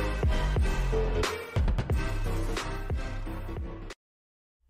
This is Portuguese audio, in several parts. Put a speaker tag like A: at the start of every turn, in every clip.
A: Thank you.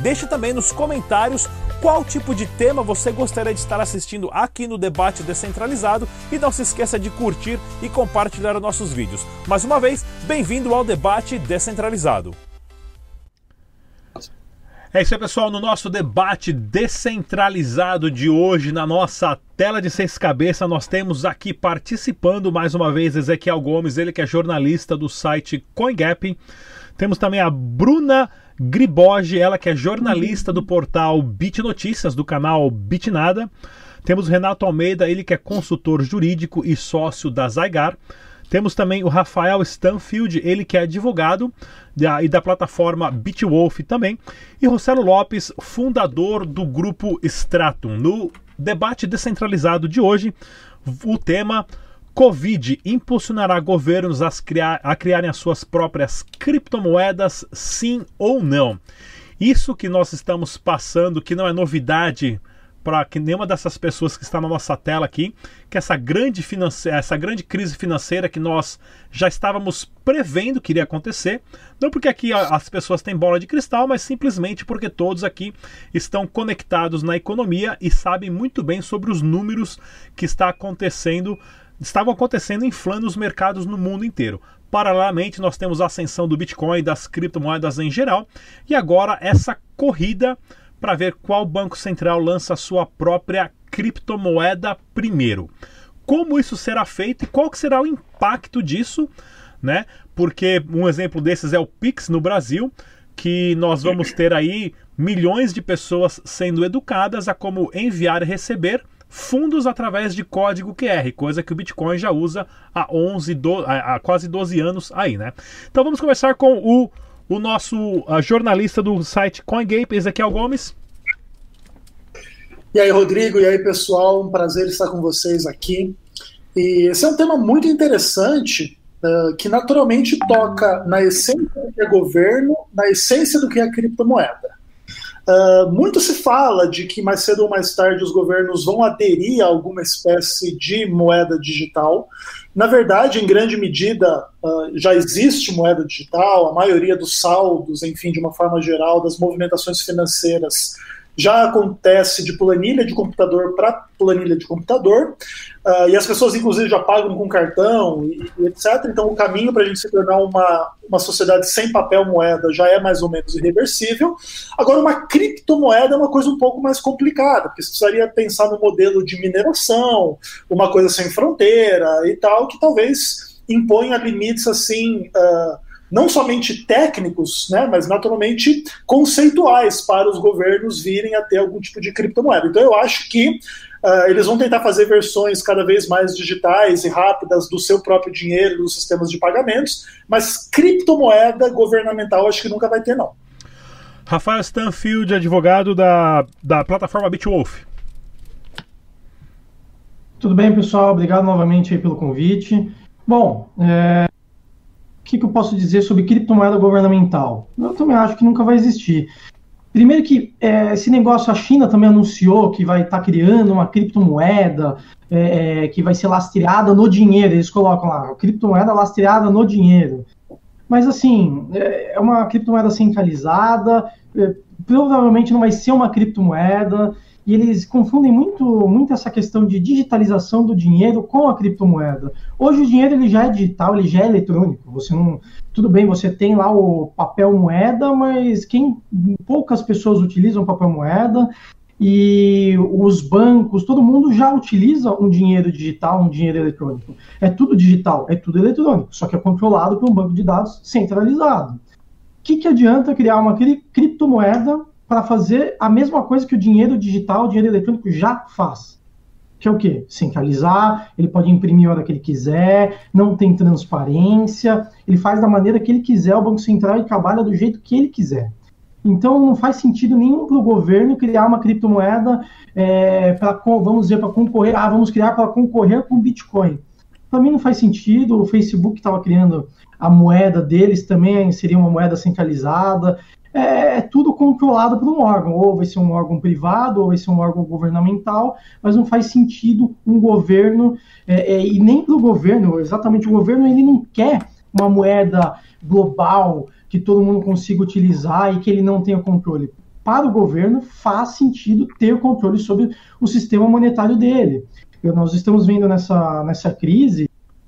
A: Deixe também nos comentários qual tipo de tema você gostaria de estar assistindo aqui no Debate Descentralizado e não se esqueça de curtir e compartilhar nossos vídeos. Mais uma vez, bem-vindo ao Debate Descentralizado. É isso aí, pessoal. No nosso debate descentralizado de hoje, na nossa tela de seis cabeças, nós temos aqui participando mais uma vez Ezequiel Gomes, ele que é jornalista do site CoinGap. Temos também a Bruna Griboge, ela que é jornalista do portal Bit Notícias, do canal Bitnada. Temos o Renato Almeida, ele que é consultor jurídico e sócio da Zygar. Temos também o Rafael Stanfield, ele que é advogado da, e da plataforma Bitwolf também. E Rossello Lopes, fundador do grupo Stratum. No debate descentralizado de hoje, o tema Covid impulsionará governos a, criar, a criarem as suas próprias criptomoedas, sim ou não? Isso que nós estamos passando, que não é novidade para que nenhuma dessas pessoas que está na nossa tela aqui, que essa grande, essa grande crise financeira que nós já estávamos prevendo que iria acontecer, não porque aqui as pessoas têm bola de cristal, mas simplesmente porque todos aqui estão conectados na economia e sabem muito bem sobre os números que está acontecendo estavam acontecendo inflando os mercados no mundo inteiro. Paralelamente, nós temos a ascensão do Bitcoin e das criptomoedas em geral, e agora essa corrida para ver qual banco central lança a sua própria criptomoeda primeiro. Como isso será feito e qual que será o impacto disso, né? Porque um exemplo desses é o Pix no Brasil, que nós vamos ter aí milhões de pessoas sendo educadas a como enviar e receber fundos através de código QR, coisa que o Bitcoin já usa há 11, do, há quase 12 anos aí, né? Então vamos conversar com o, o nosso jornalista do site CoinGape, Ezequiel Gomes.
B: E aí, Rodrigo, e aí, pessoal, um prazer estar com vocês aqui. E esse é um tema muito interessante, uh, que naturalmente toca na essência do que é governo, na essência do que é criptomoeda. Uh, muito se fala de que mais cedo ou mais tarde os governos vão aderir a alguma espécie de moeda digital. Na verdade, em grande medida, uh, já existe moeda digital, a maioria dos saldos, enfim, de uma forma geral, das movimentações financeiras já acontece de planilha de computador para planilha de computador, uh, e as pessoas, inclusive, já pagam com cartão e, e etc. Então, o caminho para a gente se tornar uma, uma sociedade sem papel moeda já é mais ou menos irreversível. Agora, uma criptomoeda é uma coisa um pouco mais complicada, porque você precisaria pensar no modelo de mineração, uma coisa sem fronteira e tal, que talvez imponha limites assim. Uh, não somente técnicos, né, mas naturalmente conceituais para os governos virem a ter algum tipo de criptomoeda. Então eu acho que uh, eles vão tentar fazer versões cada vez mais digitais e rápidas do seu próprio dinheiro, dos sistemas de pagamentos, mas criptomoeda governamental acho que nunca vai ter, não.
A: Rafael Stanfield, advogado da, da plataforma Bitwolf.
C: Tudo bem, pessoal? Obrigado novamente pelo convite. Bom, é, que, que eu posso dizer sobre criptomoeda governamental? Eu também acho que nunca vai existir. Primeiro que é, esse negócio, a China também anunciou que vai estar tá criando uma criptomoeda é, é, que vai ser lastreada no dinheiro. Eles colocam lá, criptomoeda lastreada no dinheiro. Mas assim, é, é uma criptomoeda centralizada, é, provavelmente não vai ser uma criptomoeda e eles confundem muito, muito essa questão de digitalização do dinheiro com a criptomoeda. Hoje o dinheiro ele já é digital, ele já é eletrônico. Você não, tudo bem, você tem lá o papel moeda, mas quem poucas pessoas utilizam papel moeda e os bancos, todo mundo já utiliza um dinheiro digital, um dinheiro eletrônico. É tudo digital, é tudo eletrônico, só que é controlado por um banco de dados centralizado. O que, que adianta criar uma cri criptomoeda para fazer a mesma coisa que o dinheiro digital, o dinheiro eletrônico já faz. que é o quê? Centralizar, ele pode imprimir a hora que ele quiser, não tem transparência, ele faz da maneira que ele quiser, o Banco Central trabalha do jeito que ele quiser. Então não faz sentido nenhum para o governo criar uma criptomoeda é, para, vamos dizer, para concorrer, ah, vamos criar para concorrer com o Bitcoin. Para mim não faz sentido, o Facebook estava criando a moeda deles também seria uma moeda centralizada, é, é, tudo controlado por um órgão, ou vai ser um órgão privado, ou vai ser um órgão governamental, mas não faz sentido um governo, é, é, e nem para o governo, exatamente o governo ele não quer uma moeda global que todo mundo consiga utilizar e que ele não tenha controle. Para o governo faz sentido ter controle sobre o sistema monetário dele. Nós estamos vendo nessa, nessa crise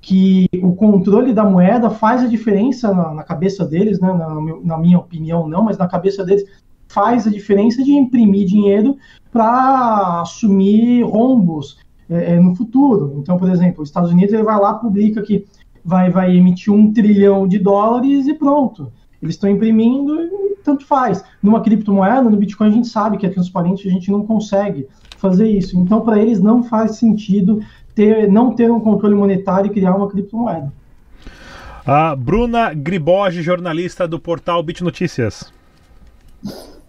C: que o controle da moeda faz a diferença na, na cabeça deles, né? Na, na, minha opinião não, mas na cabeça deles faz a diferença de imprimir dinheiro para assumir rombos é, é, no futuro. Então, por exemplo, os Estados Unidos ele vai lá publica que vai, vai emitir um trilhão de dólares e pronto. Eles estão imprimindo e tanto faz. Numa criptomoeda, no Bitcoin, a gente sabe que é transparente, a gente não consegue fazer isso. Então, para eles não faz sentido ter, não ter um controle monetário e criar uma criptomoeda.
A: A Bruna Griboge, jornalista do portal Bit Notícias.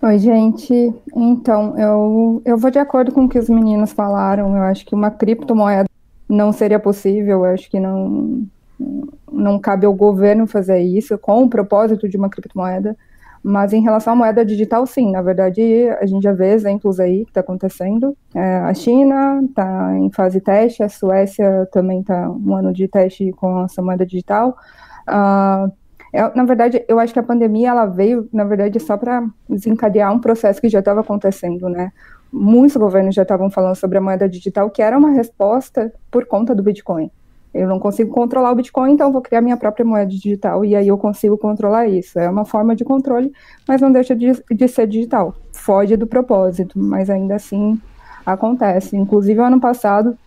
D: Oi, gente. Então, eu, eu vou de acordo com o que os meninos falaram. Eu acho que uma criptomoeda não seria possível. Eu acho que não, não cabe ao governo fazer isso com o propósito de uma criptomoeda. Mas em relação à moeda digital, sim, na verdade, a gente já vê exemplos aí que está acontecendo. É, a China está em fase teste, a Suécia também está um ano de teste com essa moeda digital. Uh, é, na verdade, eu acho que a pandemia ela veio, na verdade, só para desencadear um processo que já estava acontecendo, né? Muitos governos já estavam falando sobre a moeda digital, que era uma resposta por conta do Bitcoin. Eu não consigo controlar o Bitcoin, então vou criar minha própria moeda digital e aí eu consigo controlar isso. É uma forma de controle, mas não deixa de, de ser digital. Foge do propósito, mas ainda assim acontece. Inclusive, ano passado,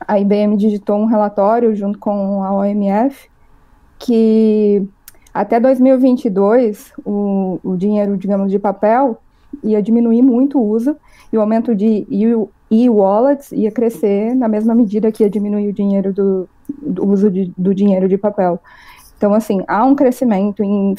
D: a IBM digitou um relatório junto com a OMF que até 2022 o, o dinheiro, digamos, de papel ia diminuir muito o uso e o aumento de e-wallets ia crescer na mesma medida que ia diminuir o dinheiro do, do uso de, do dinheiro de papel. Então, assim, há um crescimento em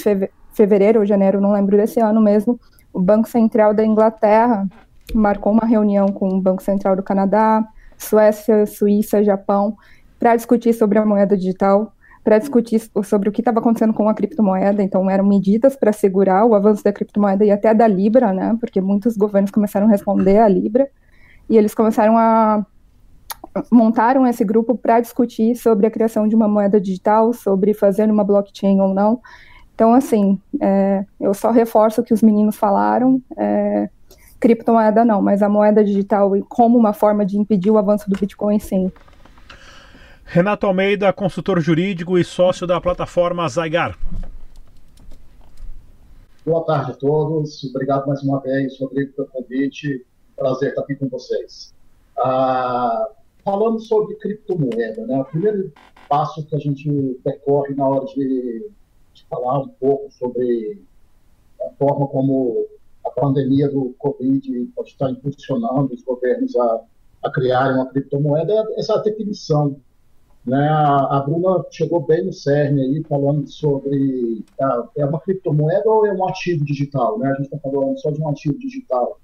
D: fevereiro ou janeiro, não lembro desse ano mesmo, o Banco Central da Inglaterra marcou uma reunião com o Banco Central do Canadá, Suécia, Suíça, Japão, para discutir sobre a moeda digital, para discutir sobre o que estava acontecendo com a criptomoeda. Então, eram medidas para segurar o avanço da criptomoeda e até da Libra, né? Porque muitos governos começaram a responder à Libra e eles começaram a montaram esse grupo para discutir sobre a criação de uma moeda digital, sobre fazer uma blockchain ou não. Então, assim, é, eu só reforço o que os meninos falaram. É, criptomoeda não, mas a moeda digital como uma forma de impedir o avanço do Bitcoin, sim.
A: Renato Almeida, consultor jurídico e sócio da plataforma Zygar.
E: Boa tarde a todos. Obrigado mais uma vez, Rodrigo, pelo convite prazer estar aqui com vocês. Ah, falando sobre criptomoeda, né, o primeiro passo que a gente percorre na hora de, de falar um pouco sobre a forma como a pandemia do Covid pode estar impulsionando os governos a, a criarem uma criptomoeda é essa definição. Né? A, a Bruna chegou bem no cerne aí, falando sobre ah, é uma criptomoeda ou é um ativo digital? Né? A gente está falando só de um ativo digital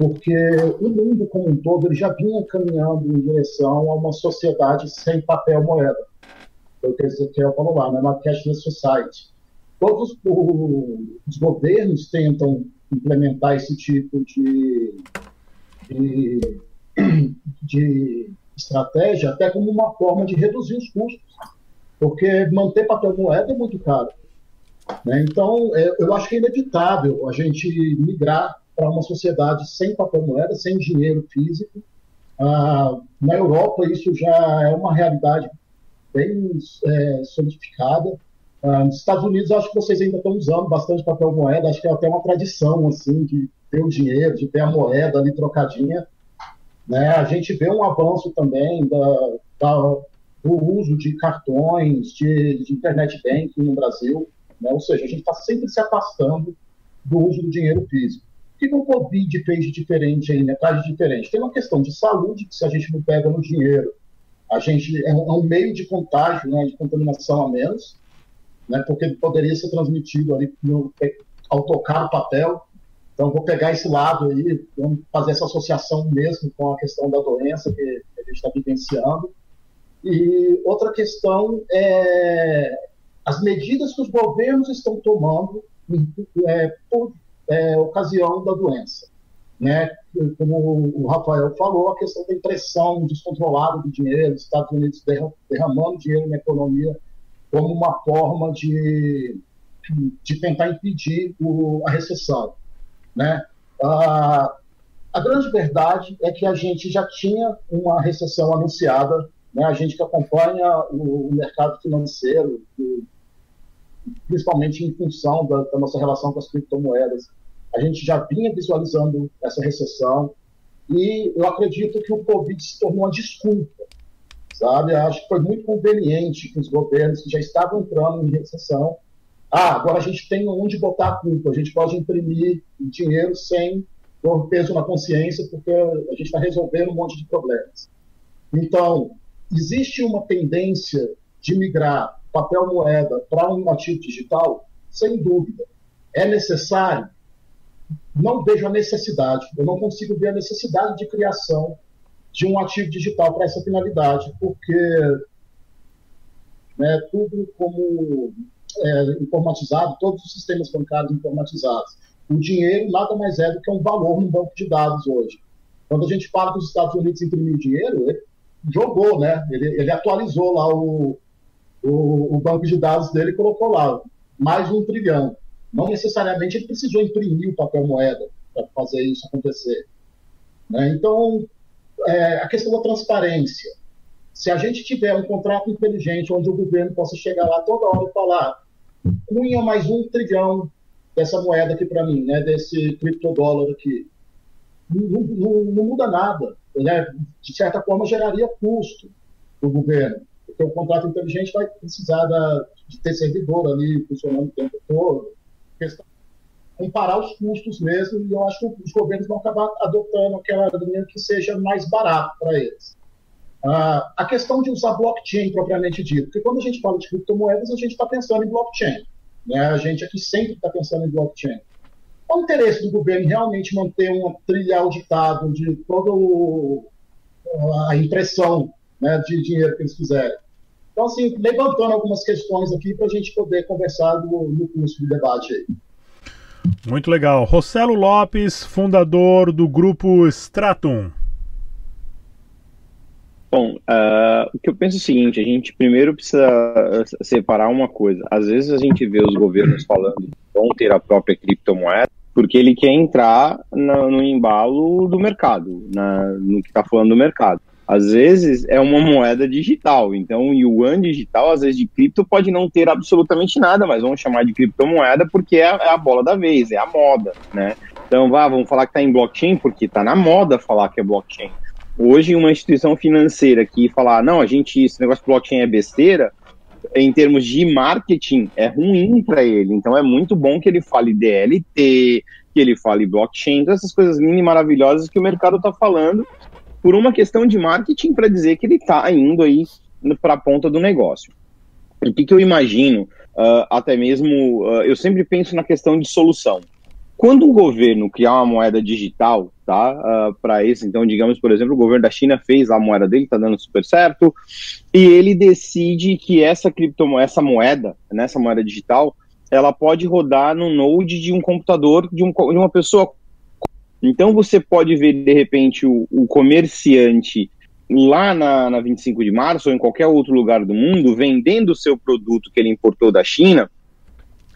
E: porque o mundo como um todo ele já vinha caminhando em direção a uma sociedade sem papel moeda. Foi o que Ezequiel falou lá, né? uma cashless society. Todos os governos tentam implementar esse tipo de, de, de estratégia até como uma forma de reduzir os custos, porque manter papel moeda é muito caro. Né? Então, é, eu acho que é inevitável a gente migrar para uma sociedade sem papel moeda, sem dinheiro físico. Ah, na Europa, isso já é uma realidade bem é, solidificada. Ah, nos Estados Unidos, acho que vocês ainda estão usando bastante papel moeda, acho que é até uma tradição assim de ter o dinheiro, de ter a moeda ali trocadinha. Né? A gente vê um avanço também da, da, do uso de cartões, de, de internet banking no Brasil, né? ou seja, a gente está sempre se afastando do uso do dinheiro físico. Que, o Covid fez de diferente aí, né? De diferente? Tem uma questão de saúde, que se a gente não pega no dinheiro, a gente é um, é meio de contágio, né, de contaminação a menos, né, porque poderia ser transmitido ali no, ao tocar o papel. Então, vou pegar esse lado aí, vamos fazer essa associação mesmo com a questão da doença que a gente está vivenciando. E outra questão é as medidas que os governos estão tomando é, por é, ocasião da doença. Né? Como o Rafael falou, a questão da impressão descontrolada do dinheiro, os Estados Unidos derramando dinheiro na economia como uma forma de, de tentar impedir o, a recessão. Né? A, grande verdade é que a gente já tinha uma recessão anunciada, né? a gente que acompanha o, o mercado financeiro, principalmente em função da, da nossa relação com as criptomoedas, a gente já vinha visualizando essa recessão e eu acredito que o Covid se tornou uma desculpa, sabe? Eu acho que foi muito conveniente que os governos que já estavam entrando em recessão, ah, agora a gente tem onde botar a culpa, a gente pode imprimir dinheiro sem pôr peso na consciência, porque a gente está resolvendo um monte de problemas. Então, existe uma tendência de migrar papel moeda para um ativo digital? Sem dúvida. É necessário? Não vejo a necessidade, eu não consigo ver a necessidade de criação de um ativo digital para essa finalidade, porque né, tudo como é, informatizado, todos os sistemas bancários informatizados. O dinheiro nada mais é do que um valor no banco de dados hoje. Quando a gente fala dos Estados Unidos imprimir dinheiro, ele jogou, né? Ele, ele atualizou lá o, o, o banco de dados dele e colocou lá mais um trilhão. Não necessariamente ele precisou imprimir o papel moeda para fazer isso acontecer. Né? Então, é, a questão da transparência. Se a gente tiver um contrato inteligente onde o governo possa chegar lá toda hora e falar cunha mais um trilhão dessa moeda aqui para mim, né, desse criptodólar aqui, não, não, não muda nada. Né? De certa forma, geraria custo para o governo, porque o contrato inteligente vai precisar da, de ter servidor ali funcionando o tempo todo, questão comparar os custos mesmo, e eu acho que os governos vão acabar adotando aquela linha que seja mais barato para eles. Ah, a questão de usar blockchain propriamente dito, porque quando a gente fala de criptomoedas, a gente está pensando em blockchain. Né? A gente aqui sempre está pensando em blockchain. Qual o interesse do governo realmente manter uma trilha auditável de toda a impressão né, de dinheiro que eles fizerem? Então, assim, levantando algumas questões aqui para a gente poder conversar no, no curso de debate aí.
A: Muito legal. Rossello Lopes, fundador do grupo Stratum.
F: Bom, uh, o que eu penso é o seguinte: a gente primeiro precisa separar uma coisa. Às vezes a gente vê os governos falando que vão ter a própria criptomoeda porque ele quer entrar na, no embalo do mercado, na, no que está falando do mercado às vezes é uma moeda digital. Então, yuan digital, às vezes de cripto, pode não ter absolutamente nada, mas vamos chamar de criptomoeda porque é, é a bola da vez, é a moda, né? Então, vá, vamos falar que está em blockchain porque está na moda falar que é blockchain. Hoje, uma instituição financeira que falar, não, a gente, esse negócio de blockchain é besteira, em termos de marketing, é ruim para ele. Então, é muito bom que ele fale DLT, que ele fale blockchain, essas coisas lindas e maravilhosas que o mercado está falando por uma questão de marketing para dizer que ele está indo aí para a ponta do negócio. O que, que eu imagino, uh, até mesmo, uh, eu sempre penso na questão de solução. Quando o governo criar uma moeda digital, tá, uh, para esse, então, digamos, por exemplo, o governo da China fez a moeda dele, está dando super certo, e ele decide que essa criptomoeda, essa moeda, nessa né, moeda digital, ela pode rodar no node de um computador de, um, de uma pessoa então você pode ver, de repente, o, o comerciante lá na, na 25 de março ou em qualquer outro lugar do mundo vendendo o seu produto que ele importou da China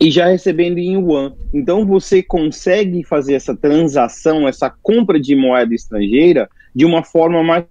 F: e já recebendo em yuan. Então você consegue fazer essa transação, essa compra de moeda estrangeira de uma forma mais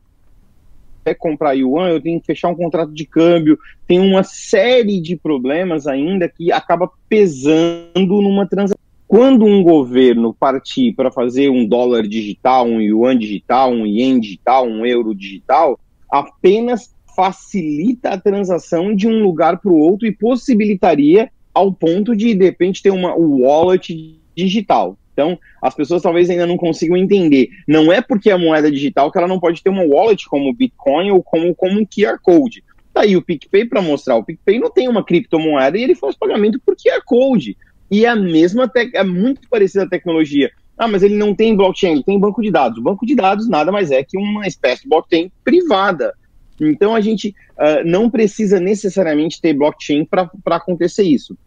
F: é comprar yuan, eu tenho que fechar um contrato de câmbio, tem uma série de problemas ainda que acaba pesando numa transação. Quando um governo partir para fazer um dólar digital, um yuan digital, um ien digital, um euro digital, apenas facilita a transação de um lugar para o outro e possibilitaria ao ponto de, de repente, ter uma wallet digital. Então, as pessoas talvez ainda não consigam entender. Não é porque é moeda digital que ela não pode ter uma wallet como Bitcoin ou como, como um QR Code. Tá aí o PicPay para mostrar. O PicPay não tem uma criptomoeda e ele faz pagamento por QR Code. E a mesma, é muito parecida a tecnologia. Ah, mas ele não tem blockchain, ele tem banco de dados. O banco de dados nada mais é que uma espécie de blockchain privada. Então a gente uh, não precisa necessariamente ter blockchain para acontecer isso.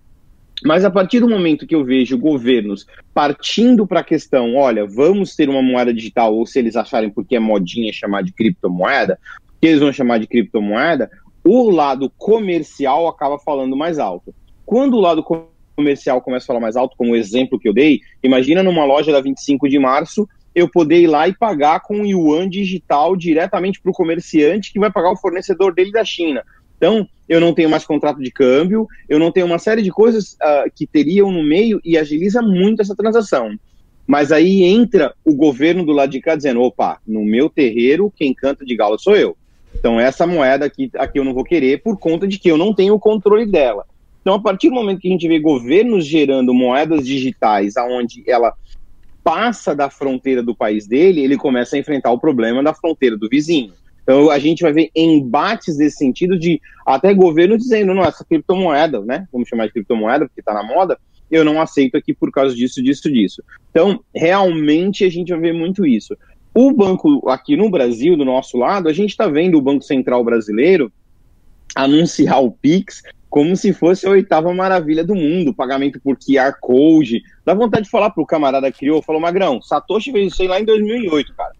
F: Mas a partir do momento que eu vejo governos partindo para a questão, olha, vamos ter uma moeda digital, ou se eles acharem porque é modinha chamar de criptomoeda, que eles vão chamar de criptomoeda, o lado comercial acaba falando mais alto. Quando o lado comercial começa a falar mais alto, como o exemplo que eu dei, imagina numa loja da 25 de março, eu poder ir lá e pagar com yuan digital diretamente para o comerciante que vai pagar o fornecedor dele da China. Então, eu não tenho mais contrato de câmbio, eu não tenho uma série de coisas uh, que teriam no meio e agiliza muito essa transação. Mas aí entra o governo do lado de cá dizendo: opa, no meu terreiro, quem canta de galo sou eu. Então, essa moeda aqui, aqui eu não vou querer por conta de que eu não tenho o controle dela. Então, a partir do momento que a gente vê governos gerando moedas digitais, aonde ela passa da fronteira do país dele, ele começa a enfrentar o problema da fronteira do vizinho. Então a gente vai ver embates nesse sentido de até governo dizendo, não, essa criptomoeda, né? Vamos chamar de criptomoeda, porque está na moda, eu não aceito aqui por causa disso, disso, disso. Então, realmente a gente vai ver muito isso. O banco aqui no Brasil, do nosso lado, a gente está vendo o Banco Central brasileiro anunciar o Pix como se fosse a oitava maravilha do mundo, pagamento por QR Code. Dá vontade de falar pro camarada que criou, falou, Magrão, Satoshi fez isso aí lá em 2008, cara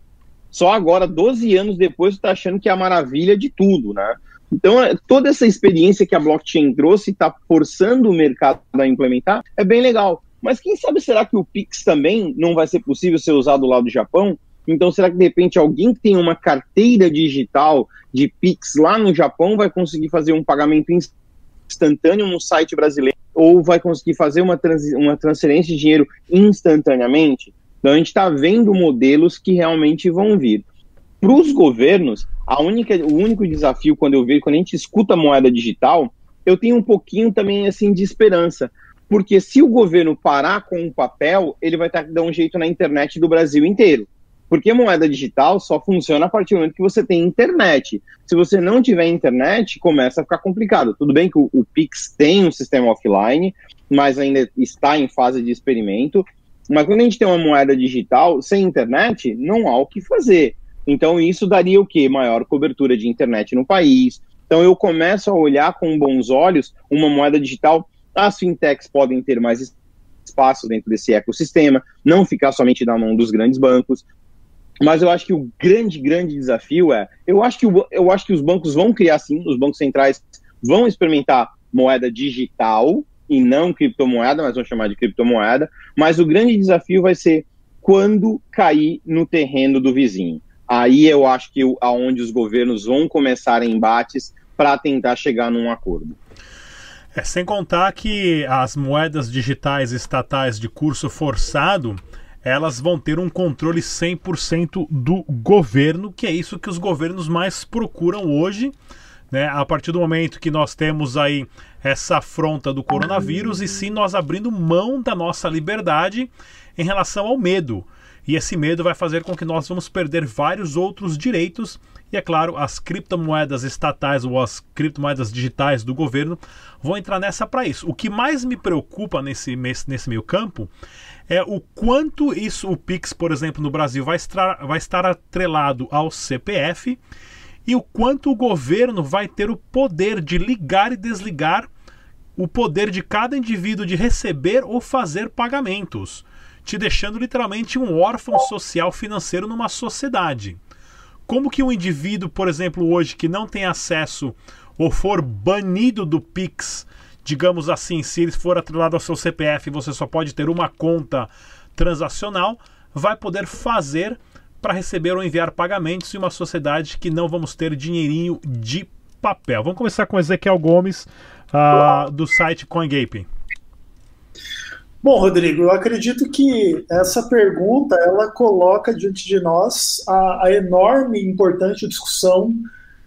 F: só agora, 12 anos depois, está achando que é a maravilha de tudo, né? Então, é, toda essa experiência que a blockchain trouxe está forçando o mercado a implementar é bem legal. Mas quem sabe será que o Pix também não vai ser possível ser usado lá do Japão? Então, será que de repente alguém que tem uma carteira digital de Pix lá no Japão vai conseguir fazer um pagamento instantâneo no site brasileiro? Ou vai conseguir fazer uma, trans uma transferência de dinheiro instantaneamente? Então a gente está vendo modelos que realmente vão vir. Para os governos, a única, o único desafio quando eu vejo, quando a gente escuta moeda digital, eu tenho um pouquinho também assim de esperança, porque se o governo parar com o papel, ele vai ter que dar um jeito na internet do Brasil inteiro. Porque moeda digital só funciona a partir do momento que você tem internet. Se você não tiver internet, começa a ficar complicado. Tudo bem que o, o Pix tem um sistema offline, mas ainda está em fase de experimento. Mas quando a gente tem uma moeda digital, sem internet, não há o que fazer. Então, isso daria o quê? Maior cobertura de internet no país. Então, eu começo a olhar com bons olhos uma moeda digital. As fintechs podem ter mais espaço dentro desse ecossistema, não ficar somente na mão dos grandes bancos. Mas eu acho que o grande, grande desafio é: eu acho que, o, eu acho que os bancos vão criar sim, os bancos centrais vão experimentar moeda digital, e não criptomoeda, mas vamos chamar de criptomoeda. Mas o grande desafio vai ser quando cair no terreno do vizinho. Aí eu acho que aonde os governos vão começar embates para tentar chegar num acordo.
A: É, sem contar que as moedas digitais estatais de curso forçado, elas vão ter um controle 100% do governo, que é isso que os governos mais procuram hoje né, a partir do momento que nós temos aí essa afronta do coronavírus e sim nós abrindo mão da nossa liberdade em relação ao medo. E esse medo vai fazer com que nós vamos perder vários outros direitos e é claro, as criptomoedas estatais ou as criptomoedas digitais do governo vão entrar nessa para isso. O que mais me preocupa nesse, nesse meio campo é o quanto isso, o Pix, por exemplo, no Brasil, vai estar, vai estar atrelado ao CPF e o quanto o governo vai ter o poder de ligar e desligar o poder de cada indivíduo de receber ou fazer pagamentos, te deixando literalmente um órfão social financeiro numa sociedade. Como que um indivíduo, por exemplo, hoje que não tem acesso ou for banido do Pix, digamos assim, se ele for atrelado ao seu CPF, você só pode ter uma conta transacional, vai poder fazer para receber ou enviar pagamentos em uma sociedade que não vamos ter dinheirinho de papel. Vamos começar com Ezequiel Gomes, uh, do site CoinGaping.
B: Bom, Rodrigo, eu acredito que essa pergunta ela coloca diante de nós a, a enorme e importante discussão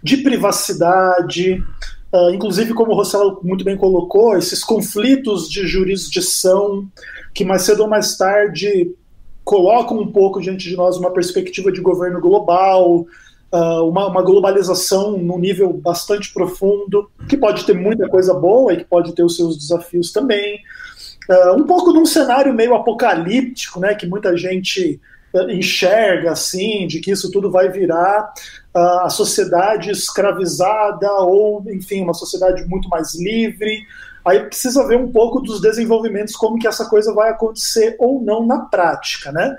B: de privacidade, Uh, inclusive, como o Rossella muito bem colocou, esses conflitos de jurisdição que mais cedo ou mais tarde colocam um pouco diante de nós uma perspectiva de governo global, uh, uma, uma, globalização num nível bastante profundo, que pode ter muita coisa boa e que pode ter os seus desafios também. Uh, um pouco num cenário meio apocalíptico, né, que muita gente enxerga assim, de que isso tudo vai virar a sociedade escravizada ou, enfim, uma sociedade muito mais livre. Aí precisa ver um pouco dos desenvolvimentos, como que essa coisa vai acontecer ou não na prática, né?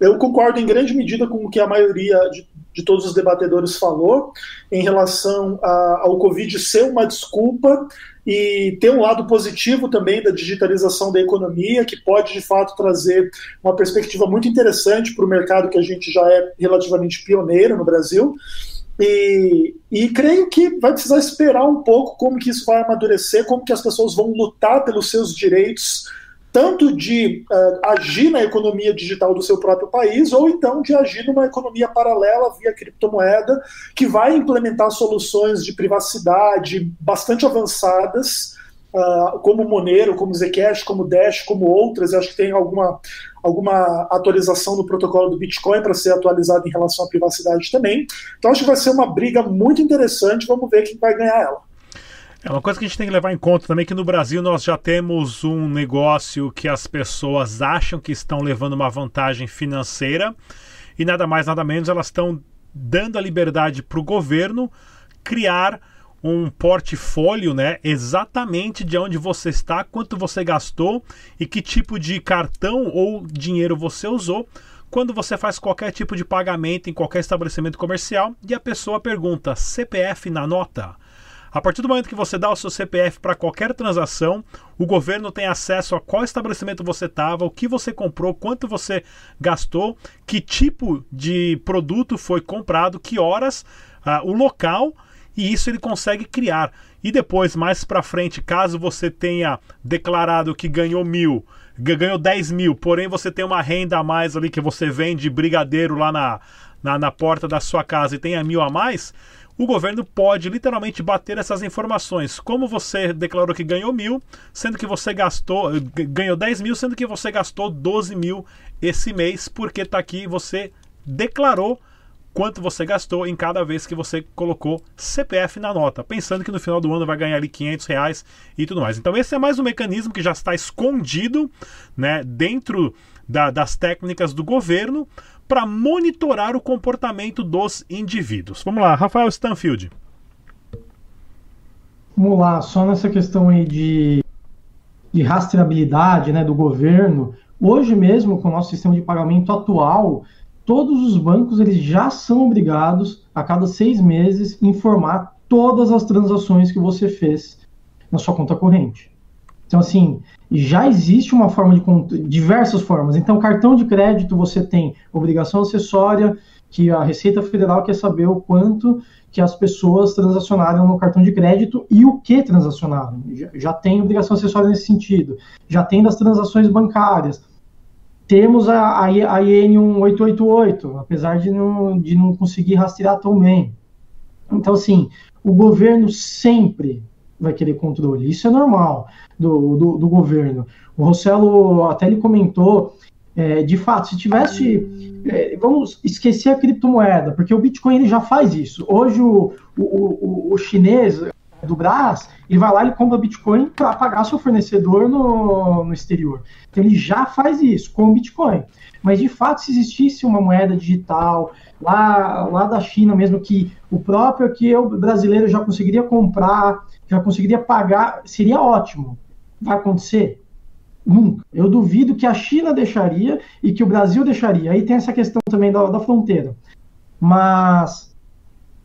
B: Eu concordo em grande medida com o que a maioria de, de todos os debatedores falou em relação a, ao Covid ser uma desculpa e ter um lado positivo também da digitalização da economia, que pode de fato trazer uma perspectiva muito interessante para o mercado que a gente já é relativamente pioneiro no Brasil. E, e, creio que vai precisar esperar um pouco como que isso vai amadurecer, como que as pessoas vão lutar pelos seus direitos tanto de uh, agir na economia digital do seu próprio país, ou então de agir numa economia paralela via criptomoeda, que vai implementar soluções de privacidade bastante avançadas, uh, como Monero, como Zcash, como Dash, como outras. Eu acho que tem alguma, alguma atualização no protocolo do Bitcoin para ser atualizado em relação à privacidade também. Então acho que vai ser uma briga muito interessante. Vamos ver quem vai ganhar ela.
A: É uma coisa que a gente tem que levar em conta também que no Brasil nós já temos um negócio que as pessoas acham que estão levando uma vantagem financeira e nada mais nada menos elas estão dando a liberdade para o governo criar um portfólio, né, exatamente de onde você está, quanto você gastou e que tipo de cartão ou dinheiro você usou quando você faz qualquer tipo de pagamento em qualquer estabelecimento comercial e a pessoa pergunta CPF na nota. A partir do momento que você dá o seu CPF para qualquer transação, o governo tem acesso a qual estabelecimento você estava, o que você comprou, quanto você gastou, que tipo de produto foi comprado, que horas, uh, o local, e isso ele consegue criar. E depois, mais para frente, caso você tenha declarado que ganhou mil, ganhou 10 mil, porém você tem uma renda a mais ali que você vende brigadeiro lá na, na, na porta da sua casa e tenha mil a mais, o governo pode literalmente bater essas informações. Como você declarou que ganhou mil, sendo que você gastou, ganhou 10 mil, sendo que você gastou 12 mil esse mês, porque está aqui, você declarou quanto você gastou em cada vez que você colocou CPF na nota, pensando que no final do ano vai ganhar ali 500 reais e tudo mais. Então esse é mais um mecanismo que já está escondido né, dentro da, das técnicas do governo para monitorar o comportamento dos indivíduos. Vamos lá, Rafael Stanfield.
C: Vamos lá, só nessa questão aí de, de rastreabilidade né, do governo. Hoje mesmo, com o nosso sistema de pagamento atual, todos os bancos eles já são obrigados a cada seis meses informar todas as transações que você fez na sua conta corrente. Então, assim, já existe uma forma de diversas formas. Então, cartão de crédito você tem obrigação acessória, que a Receita Federal quer saber o quanto que as pessoas transacionaram no cartão de crédito e o que transacionaram. Já, já tem obrigação acessória nesse sentido. Já tem das transações bancárias. Temos a, a, a IN 1888, apesar de não, de não conseguir rastrear tão bem. Então, assim, o governo sempre vai querer controle. Isso é normal do, do, do governo. O Rossello até ele comentou, é, de fato, se tivesse. É, vamos esquecer a criptomoeda, porque o Bitcoin ele já faz isso. Hoje o, o, o, o chinês do Brás, ele vai lá e compra Bitcoin para pagar seu fornecedor no, no exterior. Então ele já faz isso com o Bitcoin. Mas de fato, se existisse uma moeda digital lá, lá da China mesmo, que o próprio aqui o brasileiro já conseguiria comprar, já conseguiria pagar, seria ótimo. Vai acontecer? Nunca. Eu duvido que a China deixaria e que o Brasil deixaria. Aí tem essa questão também da, da fronteira. Mas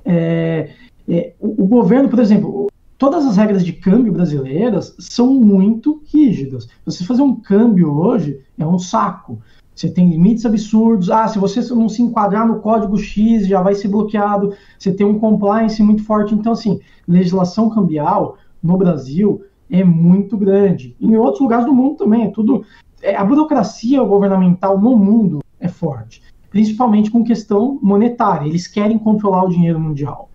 C: é, é, o, o, governo, por exemplo, todas as regras de câmbio brasileiras são muito rígidas. Você fazer um câmbio hoje é um saco. Você tem limites absurdos. Ah, se você não se enquadrar no código X, já vai ser bloqueado. Você tem um compliance muito forte. Então, assim, legislação cambial no Brasil é muito grande. Em outros lugares do mundo também. É tudo. É, a burocracia governamental no mundo é forte, principalmente com questão monetária. Eles querem controlar o dinheiro mundial.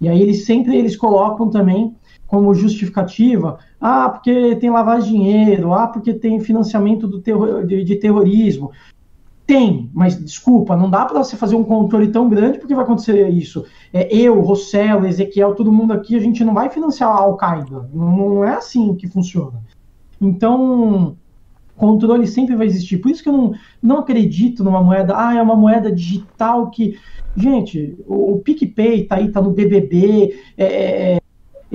C: E aí eles sempre eles colocam também como justificativa, ah, porque tem lavagem de dinheiro, ah, porque tem financiamento do de, de terrorismo. Tem, mas desculpa, não dá para você fazer um controle tão grande porque vai acontecer isso. É, eu, Rossello, Ezequiel, todo mundo aqui, a gente não vai financiar a Al-Qaeda. Não, não é assim que funciona. Então, controle sempre vai existir. Por isso que eu não, não acredito numa moeda, ah, é uma moeda digital que. Gente, o, o PicPay tá aí, tá no BBB, é, é, é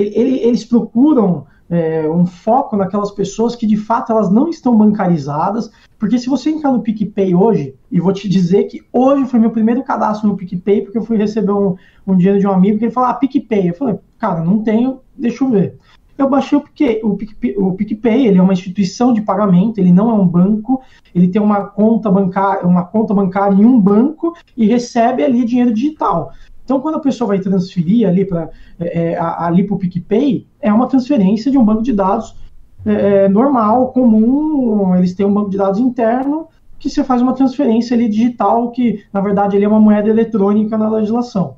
C: ele, eles procuram é, um foco naquelas pessoas que de fato elas não estão bancarizadas, porque se você entrar no PicPay hoje, e vou te dizer que hoje foi meu primeiro cadastro no PicPay, porque eu fui receber um, um dinheiro de um amigo que ele falou, ah, PicPay. Eu falei, cara, não tenho, deixa eu ver eu baixei o PicPay, o PicPay, o PicPay, ele é uma instituição de pagamento, ele não é um banco, ele tem uma conta bancária, uma conta bancária em um banco e recebe ali dinheiro digital. Então, quando a pessoa vai transferir ali para é, é ali o PicPay, é uma transferência de um banco de dados é, é, normal, comum. Eles têm um banco de dados interno que você faz uma transferência ali digital, que na verdade ele é uma moeda eletrônica na legislação.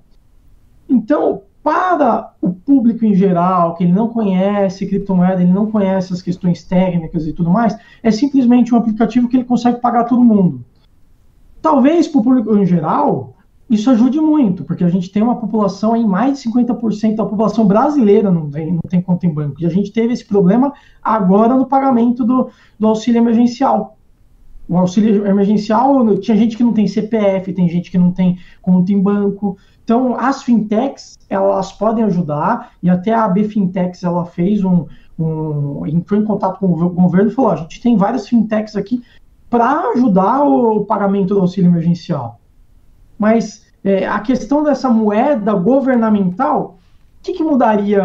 C: Então, para o público em geral, que ele não conhece criptomoeda, ele não conhece as questões técnicas e tudo mais, é simplesmente um aplicativo que ele consegue pagar todo mundo. Talvez para o público em geral, isso ajude muito, porque a gente tem uma população em mais de 50% da população brasileira não tem, não tem conta em banco. E a gente teve esse problema agora no pagamento do, do auxílio emergencial. O auxílio emergencial, tinha gente que não tem CPF, tem gente que não tem conta em banco, então, as fintechs, elas podem ajudar, e até a AB Fintechs, ela fez um, um entrou em contato com o governo e falou, a gente tem várias fintechs aqui para ajudar o pagamento do auxílio emergencial. Mas é, a questão dessa moeda governamental, o que, que mudaria,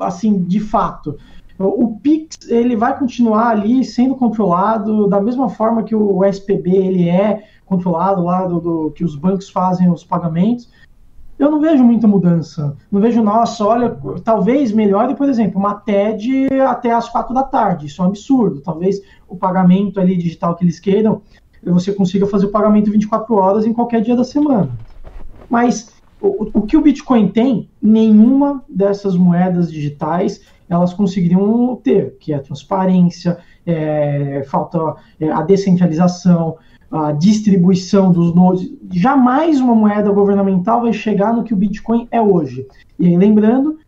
C: assim, de fato? O Pix ele vai continuar ali sendo controlado da mesma forma que o SPB ele é controlado lá do, do que os bancos fazem os pagamentos eu não vejo muita mudança. Não vejo, nossa, olha, talvez melhore, por exemplo, uma TED até as quatro da tarde. Isso é um absurdo. Talvez o pagamento ali digital que eles queiram, você consiga fazer o pagamento 24 horas em qualquer dia da semana. Mas o, o que o Bitcoin tem, nenhuma dessas moedas digitais elas conseguiriam ter, que é transparência, é, falta é, a descentralização, a distribuição dos nodes, jamais uma moeda governamental vai chegar no que o Bitcoin é hoje. E aí, lembrando,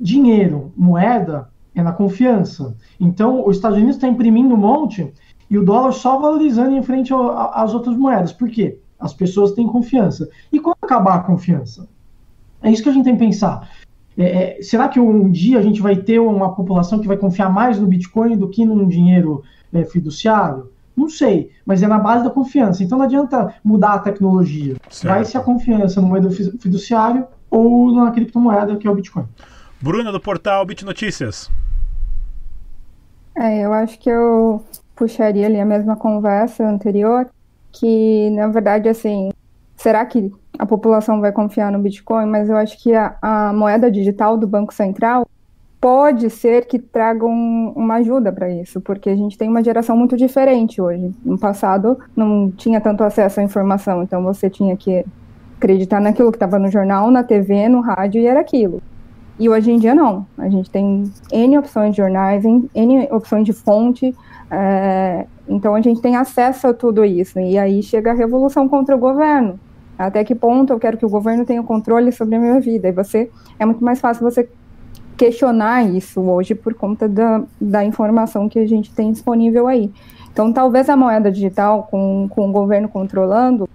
C: dinheiro, moeda, é na confiança. Então, os Estados Unidos está imprimindo um monte e o dólar só valorizando em frente às outras moedas. Por quê? As pessoas têm confiança. E quando acabar a confiança? É isso que a gente tem que pensar. É, é, será que um dia a gente vai ter uma população que vai confiar mais no Bitcoin do que num dinheiro é, fiduciário? Não sei, mas é na base da confiança. Então não adianta mudar a tecnologia. Certo. Vai ser a confiança no moeda fiduciário ou na criptomoeda, que é o Bitcoin.
A: Bruna, do portal Bit Notícias.
D: É, eu acho que eu puxaria ali a mesma conversa anterior, que na verdade, assim, será que a população vai confiar no Bitcoin? Mas eu acho que a, a moeda digital do Banco Central pode ser que tragam uma ajuda para isso, porque a gente tem uma geração muito diferente hoje. No passado não tinha tanto acesso à informação, então você tinha que acreditar naquilo que estava no jornal, na TV, no rádio e era aquilo. E hoje em dia não. A gente tem N opções de jornais, N opções de fonte, é, então a gente tem acesso a tudo isso. E aí chega a revolução contra o governo. Até que ponto eu quero que o governo tenha controle sobre a minha vida? E você é muito mais fácil você questionar isso hoje por conta da, da informação que a gente tem disponível aí. Então, talvez a moeda digital, com, com o governo controlando,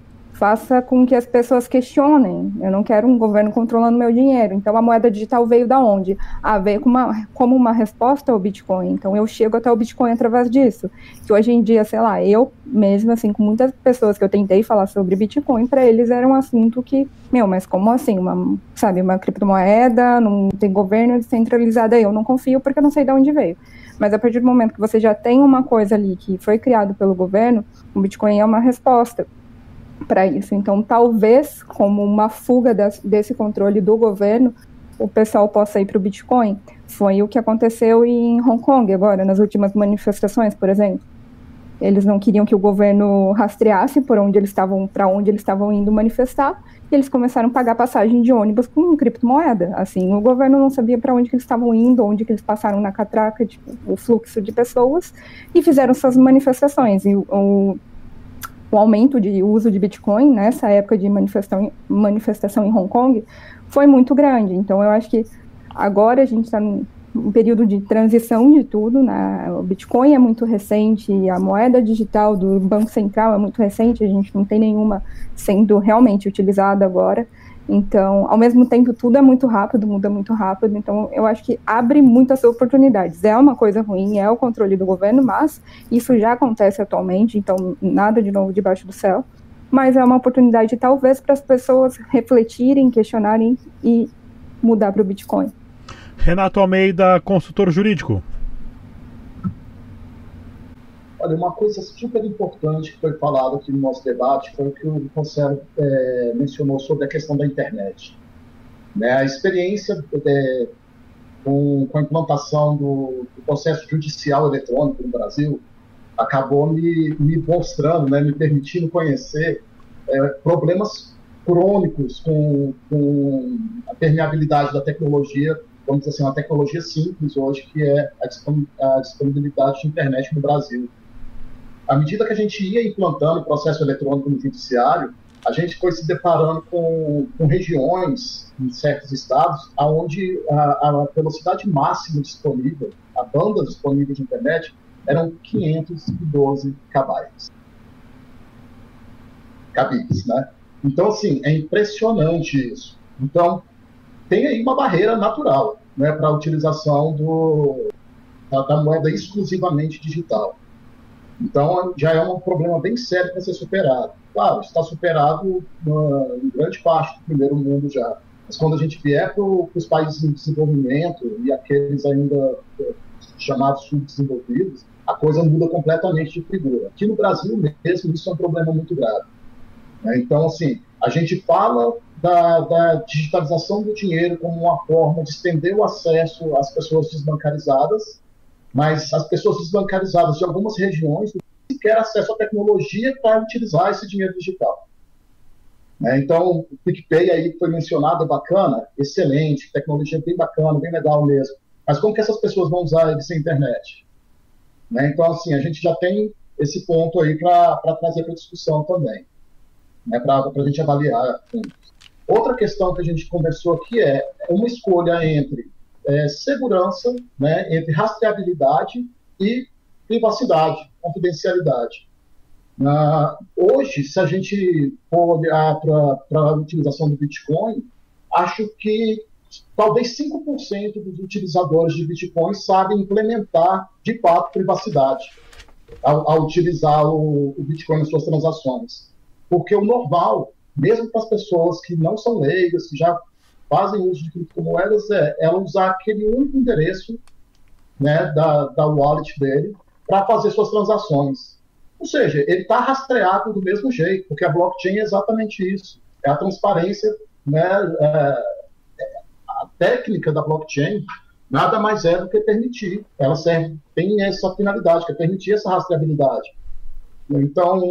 D: faça com que as pessoas questionem. Eu não quero um governo controlando meu dinheiro. Então a moeda digital veio da onde? Ah, veio como uma, como uma resposta ao Bitcoin. Então eu chego até o Bitcoin através disso. Que hoje em dia, sei lá, eu mesmo assim, com muitas pessoas que eu tentei falar sobre Bitcoin, para eles era um assunto que, meu, mas como assim? Uma, sabe, uma criptomoeda, não tem governo descentralizado aí, eu não confio porque eu não sei de onde veio. Mas a partir do momento que você já tem uma coisa ali que foi criado pelo governo, o Bitcoin é uma resposta para isso. Então, talvez, como uma fuga desse controle do governo, o pessoal possa ir para o Bitcoin. Foi o que aconteceu em Hong Kong agora, nas últimas manifestações, por exemplo. eles não queriam que o governo rastreasse por onde eles estavam, para onde eles estavam indo manifestar, e eles começaram a pagar passagem de ônibus com criptomoeda. Assim, o governo não sabia para onde eles estavam indo, onde eles passaram na catraca, tipo, o fluxo de pessoas, e fizeram suas manifestações. E o, o aumento de uso de Bitcoin nessa época de manifestação, manifestação em Hong Kong foi muito grande. Então, eu acho que agora a gente está um período de transição de tudo, né? O Bitcoin é muito recente, a moeda digital do Banco Central é muito recente, a gente não tem nenhuma sendo realmente utilizada agora. Então, ao mesmo tempo, tudo é muito rápido, muda muito rápido. Então, eu acho que abre muitas oportunidades. É uma coisa ruim, é o controle do governo, mas isso já acontece atualmente, então nada de novo debaixo do céu. Mas é uma oportunidade, talvez, para as pessoas refletirem, questionarem e mudar para o Bitcoin.
A: Renato Almeida, consultor jurídico.
E: Olha, uma coisa super importante que foi falado aqui no nosso debate foi o que o Conselho é, mencionou sobre a questão da internet. Né, a experiência é, com, com, a implantação do, do, processo judicial eletrônico no Brasil acabou me, me mostrando, né, me permitindo conhecer é, problemas crônicos com, com a permeabilidade da tecnologia vamos dizer assim, uma tecnologia simples hoje, que é a disponibilidade de internet no Brasil. À medida que a gente ia implantando o processo eletrônico no judiciário, a gente foi se deparando com, com regiões em certos estados onde a, a, velocidade máxima disponível, a banda disponível de internet, eram 512 kbytes. Kbps, né? Então, assim, é impressionante isso. Então, tem aí uma barreira natural né, para a utilização do, da, da, moeda exclusivamente digital. Então, já é um problema bem sério para ser superado. Claro, está superado na, em grande parte do primeiro mundo já. Mas quando a gente vier para os países em desenvolvimento e aqueles ainda eh, chamados subdesenvolvidos, a coisa muda completamente de figura. Aqui no Brasil mesmo, isso é um problema muito grave. Né? Então, assim, a gente fala da, da, digitalização do dinheiro como uma forma de estender o acesso às pessoas desbancarizadas, mas as pessoas desbancarizadas de algumas regiões não sequer acesso à tecnologia para utilizar esse dinheiro digital. É, então, o PicPay aí foi mencionado é bacana, excelente, tecnologia bem bacana, bem legal mesmo. Mas como que essas pessoas vão usar ele sem internet? Né? Então, assim, a gente já tem esse ponto aí para trazer para discussão também, né? para a gente avaliar. Outra questão que a gente conversou aqui é uma escolha entre é, segurança, né, entre rastreabilidade e privacidade, confidencialidade. hoje, se a gente for olhar para a utilização do Bitcoin, acho que talvez 5% dos utilizadores de Bitcoin sabem implementar, de fato, privacidade ao, ao utilizar o, o Bitcoin nas suas transações. Porque o normal mesmo para as pessoas que não são leigas, que já fazem uso de criptomoedas, é ela usar aquele único endereço né, da, da wallet dele para fazer suas transações. Ou seja, ele está rastreado do mesmo jeito, porque a blockchain é exatamente isso. É a transparência, né, é, a técnica da blockchain nada mais é do que permitir. Ela serve, tem essa finalidade, que é permitir essa rastreabilidade. Então,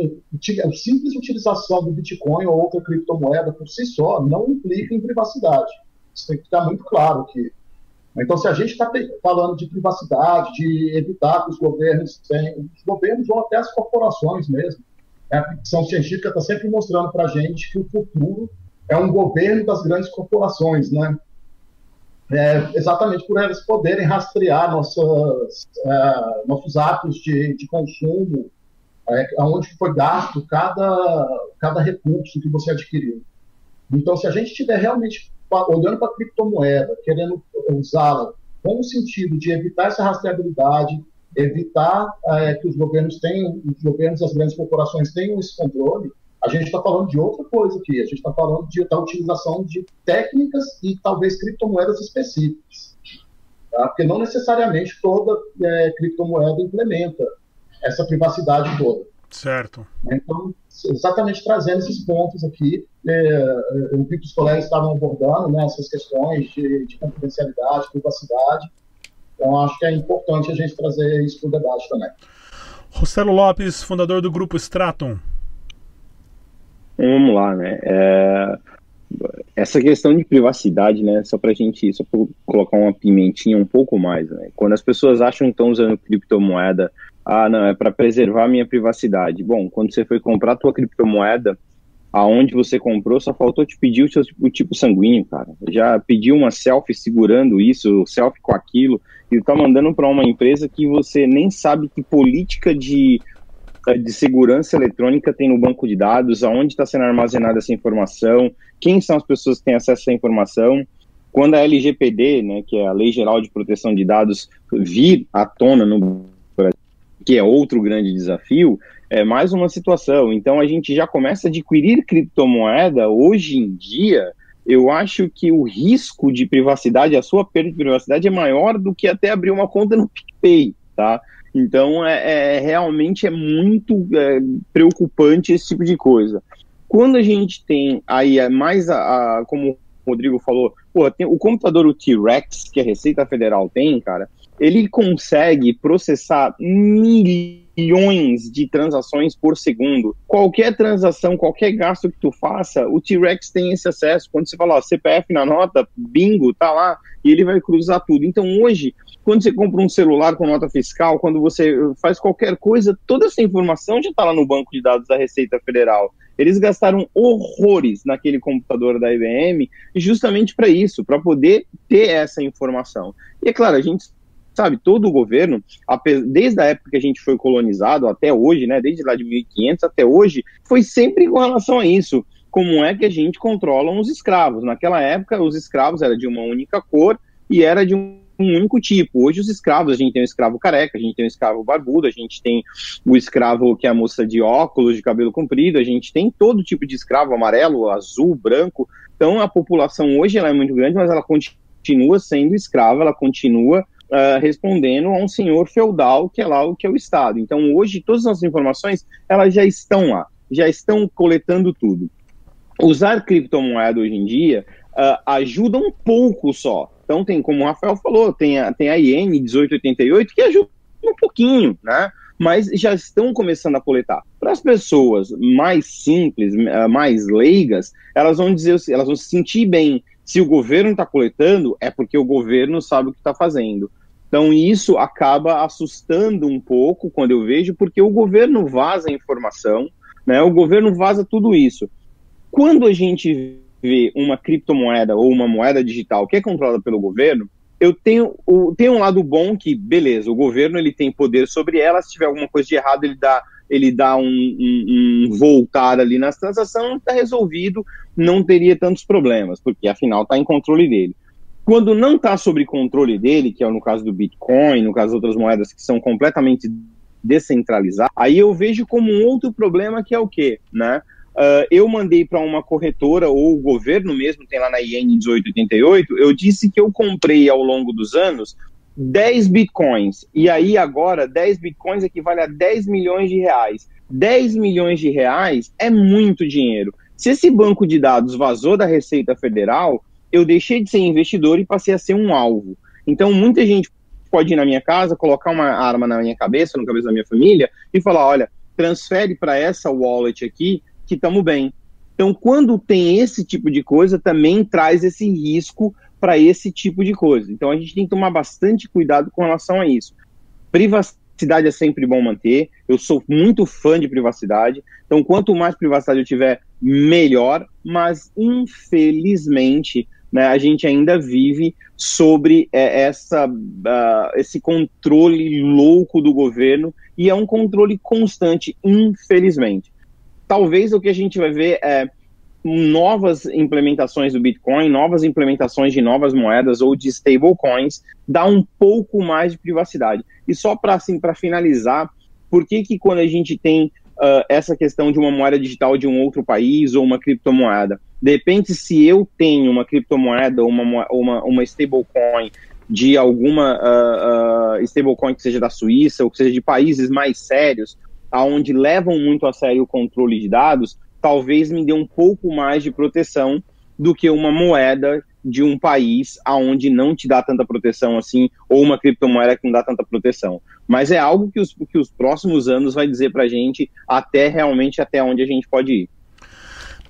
E: a simples utilização do Bitcoin ou outra criptomoeda por si só não implica em privacidade. Isso tem que ficar muito claro aqui. Então, se a gente está falando de privacidade, de evitar que os governos tenham, os governos ou até as corporações mesmo, né, a ficção científica está sempre mostrando para a gente que o futuro é um governo das grandes corporações, né? É, exatamente por elas poderem rastrear nossas, é, nossos atos de, de consumo, é, aonde foi gasto cada, cada recurso que você adquiriu. Então, se a gente estiver realmente olhando para a criptomoeda, querendo usá-la com o sentido de evitar essa rastreabilidade, evitar é, que os governos tenham, os governos, as grandes corporações tenham esse controle, a gente está falando de outra coisa aqui. A gente está falando de, da utilização de técnicas e talvez criptomoedas específicas. Tá? Porque não necessariamente toda é, criptomoeda implementa essa privacidade toda.
A: Certo.
E: Então, exatamente trazendo esses pontos aqui, é, o que os colegas estavam abordando, né, essas questões de, de confidencialidade, privacidade. Então, acho que é importante a gente trazer isso para o debate também.
A: Rossello Lopes, fundador do grupo Stratum.
F: Vamos lá, né? É... Essa questão de privacidade, né? Só para a gente, só pra colocar uma pimentinha um pouco mais, né? Quando as pessoas acham que estão usando criptomoeda, ah, não, é para preservar a minha privacidade. Bom, quando você foi comprar a tua criptomoeda, aonde você comprou, só faltou te pedir o seu o tipo sanguíneo, cara. Já pediu uma selfie segurando isso, selfie com aquilo, e tá mandando para uma empresa que você nem sabe que política de, de segurança eletrônica tem no banco de dados, aonde está sendo armazenada essa informação, quem são as pessoas que têm acesso a essa informação. Quando a LGPD, né, que é a Lei Geral de Proteção de Dados, vir à tona no que é outro grande desafio, é mais uma situação. Então a gente já começa a adquirir criptomoeda hoje em dia. Eu acho que o risco de privacidade, a sua perda de privacidade é maior do que até abrir uma conta no PicPay, tá? Então é, é realmente é muito é, preocupante esse tipo de coisa. Quando a gente tem aí é mais a, a como o Rodrigo falou, tem o computador o T-Rex que a Receita Federal tem, cara, ele consegue processar milhões de transações por segundo. Qualquer transação, qualquer gasto que tu faça, o T-Rex tem esse acesso. Quando você fala ó, CPF na nota, bingo, tá lá, e ele vai cruzar tudo. Então hoje, quando você compra um celular com nota fiscal, quando você faz qualquer coisa, toda essa informação já está lá no banco de dados da Receita Federal. Eles gastaram horrores naquele computador da IBM justamente para isso, para poder ter essa informação. E é claro, a gente sabe, todo o governo, desde a época que a gente foi colonizado até hoje, né, desde lá de 1500 até hoje, foi sempre com relação a isso. Como é que a gente controla os escravos? Naquela época, os escravos eram de uma única cor e era de um único tipo. Hoje, os escravos, a gente tem o escravo careca, a gente tem o escravo barbudo, a gente tem o escravo que é a moça de óculos, de cabelo comprido, a gente tem todo tipo de escravo, amarelo, azul, branco. Então, a população hoje ela é muito grande, mas ela continua sendo escrava, ela continua uh, respondendo a um senhor feudal que é lá o que é o Estado. Então, hoje, todas as informações, elas já estão lá, já estão coletando tudo. Usar criptomoeda hoje em dia uh, ajuda um pouco só. Então, tem, como o Rafael falou, tem a, tem a IN 1888 que ajuda um pouquinho, né? Mas já estão começando a coletar. Para as pessoas mais simples, ah, mais leigas, elas vão dizer, elas vão se sentir bem. Se o governo está coletando, é porque o governo sabe o que está fazendo. Então, isso acaba assustando um pouco quando eu vejo, porque o governo vaza informação, né? o governo vaza tudo isso. Quando a gente vê uma criptomoeda ou uma moeda digital que é controlada pelo governo, eu tenho, o, tem um lado bom que, beleza, o governo ele tem poder sobre ela, se tiver alguma coisa de errado, ele dá, ele dá um, um, um voltar ali nas transações, está resolvido, não teria tantos problemas, porque afinal está em controle dele. Quando não está sob controle dele, que é no caso do Bitcoin, no caso de outras moedas que são completamente descentralizadas, aí eu vejo como um outro problema que é o quê, né? Uh, eu mandei para uma corretora, ou o governo mesmo, tem lá na IN 1888, eu disse que eu comprei ao longo dos anos 10 bitcoins. E aí agora 10 bitcoins equivale a 10 milhões de reais. 10 milhões de reais é muito dinheiro. Se esse banco de dados vazou da Receita Federal, eu deixei de ser investidor e passei a ser um alvo. Então, muita gente pode ir na minha casa, colocar uma arma na minha cabeça, no cabeça da minha família, e falar: olha, transfere para essa wallet aqui que estamos bem. Então, quando tem esse tipo de coisa, também traz esse risco para esse tipo de coisa. Então, a gente tem que tomar bastante cuidado com relação a isso. Privacidade é sempre bom manter. Eu sou muito fã de privacidade. Então, quanto mais privacidade eu tiver, melhor. Mas, infelizmente, né, a gente ainda vive sobre é, essa, uh, esse controle louco do governo e é um controle constante, infelizmente. Talvez o que a gente vai ver é novas implementações do Bitcoin, novas implementações de novas moedas ou de stablecoins, dá um pouco mais de privacidade. E só para assim, finalizar, por que, que quando a gente tem uh, essa questão de uma moeda digital de um outro país ou uma criptomoeda, de repente, se eu tenho uma criptomoeda ou uma, uma, uma stablecoin de alguma uh, uh, stablecoin que seja da Suíça ou que seja de países mais sérios, aonde levam muito a sério o controle de dados, talvez me dê um pouco mais de proteção do que uma moeda de um país aonde não te dá tanta proteção assim, ou uma criptomoeda que não dá tanta proteção. Mas é algo que os, que os próximos anos vai dizer para a gente até realmente até onde a gente pode ir.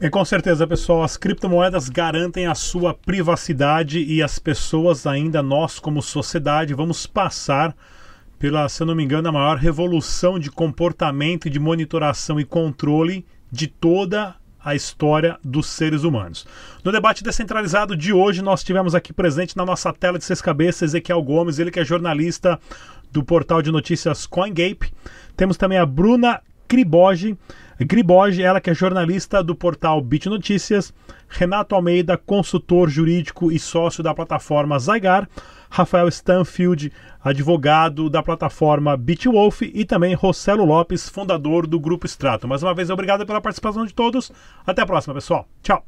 A: E com certeza, pessoal, as criptomoedas garantem a sua privacidade e as pessoas, ainda nós como sociedade, vamos passar pela, se eu não me engano, a maior revolução de comportamento, de monitoração e controle de toda a história dos seres humanos. No debate descentralizado de hoje, nós tivemos aqui presente na nossa tela de seis cabeças Ezequiel Gomes, ele que é jornalista do portal de notícias CoinGape. Temos também a Bruna Criboge, Griboge, ela que é jornalista do portal Bit Notícias, Renato Almeida, consultor jurídico e sócio da plataforma Zygar, Rafael Stanfield, advogado da plataforma Bitwolf e também Rossello Lopes, fundador do Grupo Extrato. Mais uma vez, obrigado pela participação de todos. Até a próxima, pessoal. Tchau.